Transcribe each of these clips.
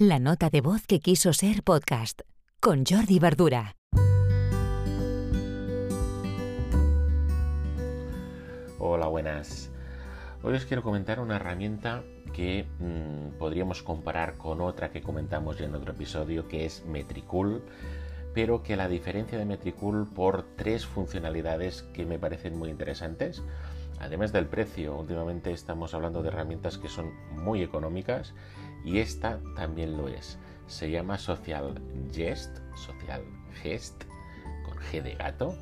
La nota de voz que quiso ser podcast con Jordi Verdura. Hola, buenas. Hoy os quiero comentar una herramienta que mm, podríamos comparar con otra que comentamos ya en otro episodio, que es Metricool, pero que la diferencia de Metricool por tres funcionalidades que me parecen muy interesantes. Además del precio, últimamente estamos hablando de herramientas que son muy económicas y esta también lo es. Se llama Social Gest, Social Gest, con G de gato,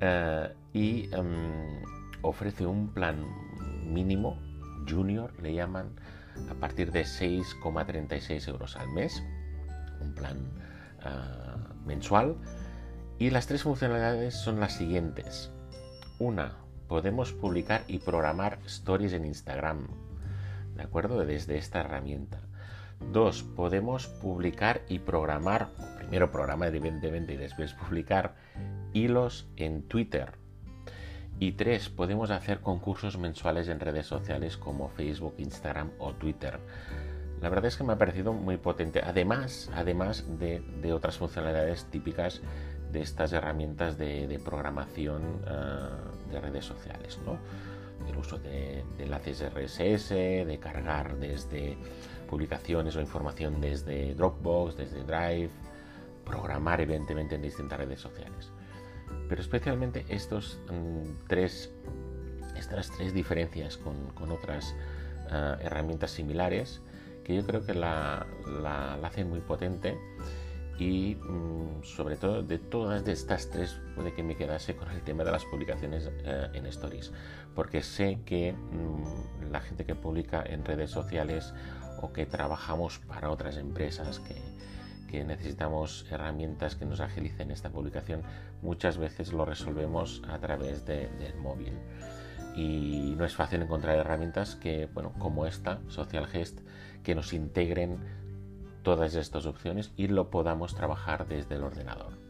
eh, y em, ofrece un plan mínimo, junior le llaman, a partir de 6,36 euros al mes, un plan eh, mensual. Y las tres funcionalidades son las siguientes. Una, podemos publicar y programar stories en Instagram, ¿de acuerdo? Desde esta herramienta. Dos, podemos publicar y programar, primero programar evidentemente y después publicar hilos en Twitter. Y tres, podemos hacer concursos mensuales en redes sociales como Facebook, Instagram o Twitter. La verdad es que me ha parecido muy potente, además, además de, otras funcionalidades típicas de estas herramientas de, programación ah, de redes sociales, ¿no? el uso de, enlaces RSS, de cargar desde publicaciones o información desde Dropbox, desde Drive, programar evidentemente en distintas redes sociales. Pero especialmente estos, mm, tres, estas tres diferencias con, otras ah, herramientas similares que yo creo que la, la, hacen muy potente y mm, sobre todo de todas estas tres puede que me quedase con el tema de las publicaciones eh, en stories. Porque sé que mm, la gente que publica en redes sociales o que trabajamos para otras empresas que, que necesitamos herramientas que nos agilicen esta publicación muchas veces lo resolvemos a través del móvil. Y no es fácil encontrar herramientas que bueno como esta Social Gest que nos integren todas estas opciones y lo podamos trabajar desde el ordenador.